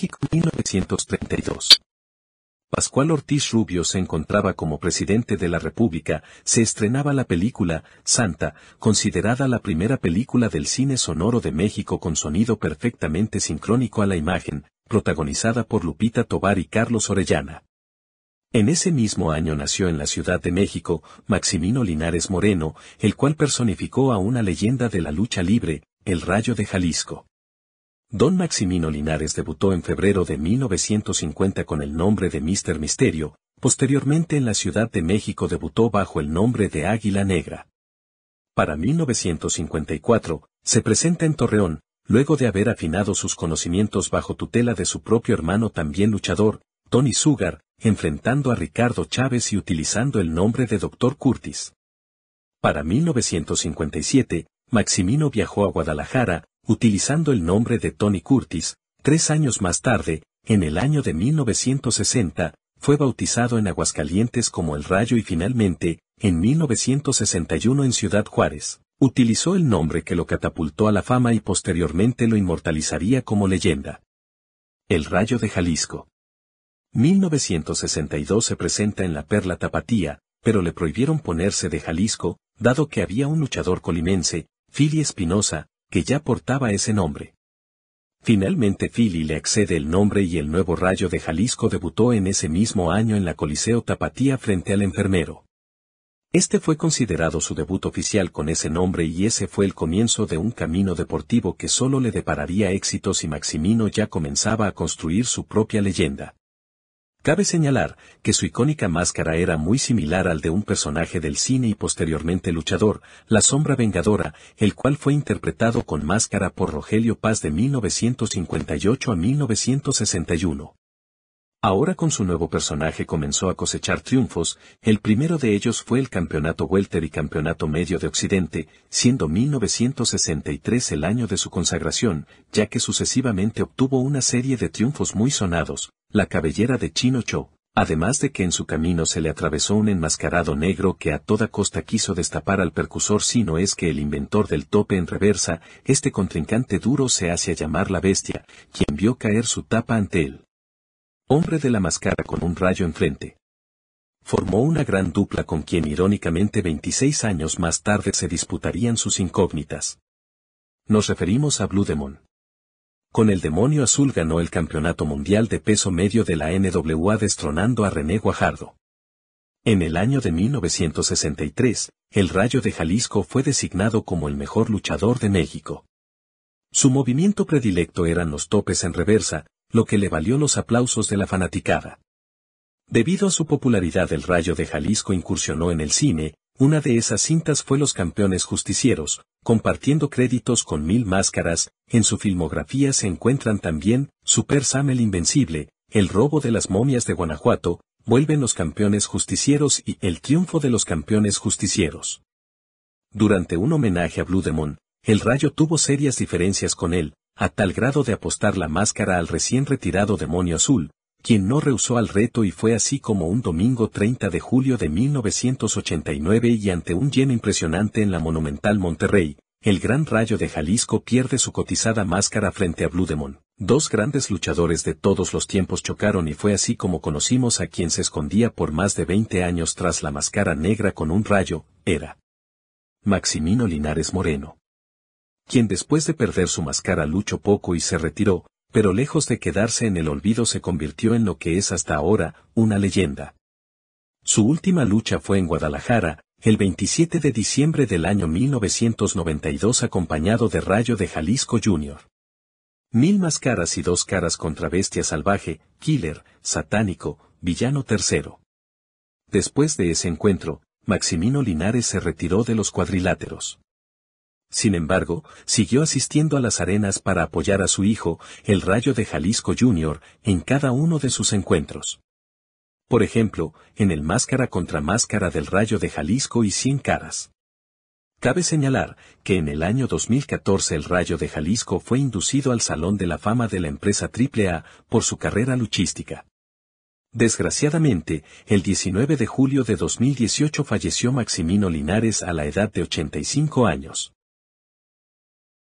México 1932. Pascual Ortiz Rubio se encontraba como presidente de la República, se estrenaba la película, Santa, considerada la primera película del cine sonoro de México con sonido perfectamente sincrónico a la imagen, protagonizada por Lupita Tobar y Carlos Orellana. En ese mismo año nació en la Ciudad de México Maximino Linares Moreno, el cual personificó a una leyenda de la lucha libre, el Rayo de Jalisco. Don Maximino Linares debutó en febrero de 1950 con el nombre de Mr. Misterio, posteriormente en la Ciudad de México debutó bajo el nombre de Águila Negra. Para 1954, se presenta en Torreón, luego de haber afinado sus conocimientos bajo tutela de su propio hermano también luchador, Tony Sugar, enfrentando a Ricardo Chávez y utilizando el nombre de Dr. Curtis. Para 1957, Maximino viajó a Guadalajara, utilizando el nombre de Tony Curtis, tres años más tarde, en el año de 1960, fue bautizado en Aguascalientes como El Rayo y finalmente, en 1961 en Ciudad Juárez, utilizó el nombre que lo catapultó a la fama y posteriormente lo inmortalizaría como leyenda. El Rayo de Jalisco. 1962 se presenta en la Perla Tapatía, pero le prohibieron ponerse de Jalisco, dado que había un luchador colimense, Fili Espinosa, que ya portaba ese nombre. Finalmente Philly le accede el nombre y el nuevo Rayo de Jalisco debutó en ese mismo año en la Coliseo Tapatía frente al enfermero. Este fue considerado su debut oficial con ese nombre y ese fue el comienzo de un camino deportivo que solo le depararía éxitos y Maximino ya comenzaba a construir su propia leyenda. Cabe señalar que su icónica máscara era muy similar al de un personaje del cine y posteriormente luchador, La Sombra Vengadora, el cual fue interpretado con máscara por Rogelio Paz de 1958 a 1961. Ahora con su nuevo personaje comenzó a cosechar triunfos, el primero de ellos fue el Campeonato Welter y Campeonato Medio de Occidente, siendo 1963 el año de su consagración, ya que sucesivamente obtuvo una serie de triunfos muy sonados, la cabellera de Chino Cho, además de que en su camino se le atravesó un enmascarado negro que a toda costa quiso destapar al percusor si no es que el inventor del tope en reversa, este contrincante duro se hace llamar la bestia, quien vio caer su tapa ante él hombre de la máscara con un rayo enfrente. Formó una gran dupla con quien irónicamente 26 años más tarde se disputarían sus incógnitas. Nos referimos a Blue Demon. Con el demonio azul ganó el campeonato mundial de peso medio de la NWA destronando a René Guajardo. En el año de 1963, el Rayo de Jalisco fue designado como el mejor luchador de México. Su movimiento predilecto eran los topes en reversa, lo que le valió los aplausos de la fanaticada. Debido a su popularidad el Rayo de Jalisco incursionó en el cine, una de esas cintas fue Los Campeones Justicieros, compartiendo créditos con Mil Máscaras, en su filmografía se encuentran también, Super Sam el Invencible, El Robo de las Momias de Guanajuato, Vuelven los Campeones Justicieros y El Triunfo de los Campeones Justicieros. Durante un homenaje a Blue Demon, el Rayo tuvo serias diferencias con él, a tal grado de apostar la máscara al recién retirado demonio azul, quien no rehusó al reto y fue así como un domingo 30 de julio de 1989 y ante un lleno impresionante en la monumental Monterrey, el gran rayo de Jalisco pierde su cotizada máscara frente a Blue Demon. Dos grandes luchadores de todos los tiempos chocaron y fue así como conocimos a quien se escondía por más de 20 años tras la máscara negra con un rayo, era Maximino Linares Moreno quien después de perder su máscara luchó poco y se retiró, pero lejos de quedarse en el olvido se convirtió en lo que es hasta ahora, una leyenda. Su última lucha fue en Guadalajara, el 27 de diciembre del año 1992 acompañado de Rayo de Jalisco Jr. Mil máscaras y dos caras contra Bestia Salvaje, Killer, Satánico, Villano Tercero. Después de ese encuentro, Maximino Linares se retiró de los cuadriláteros. Sin embargo, siguió asistiendo a las arenas para apoyar a su hijo, el Rayo de Jalisco Jr., en cada uno de sus encuentros. Por ejemplo, en el Máscara contra Máscara del Rayo de Jalisco y Cien Caras. Cabe señalar que en el año 2014 el Rayo de Jalisco fue inducido al Salón de la Fama de la empresa AAA por su carrera luchística. Desgraciadamente, el 19 de julio de 2018 falleció Maximino Linares a la edad de 85 años.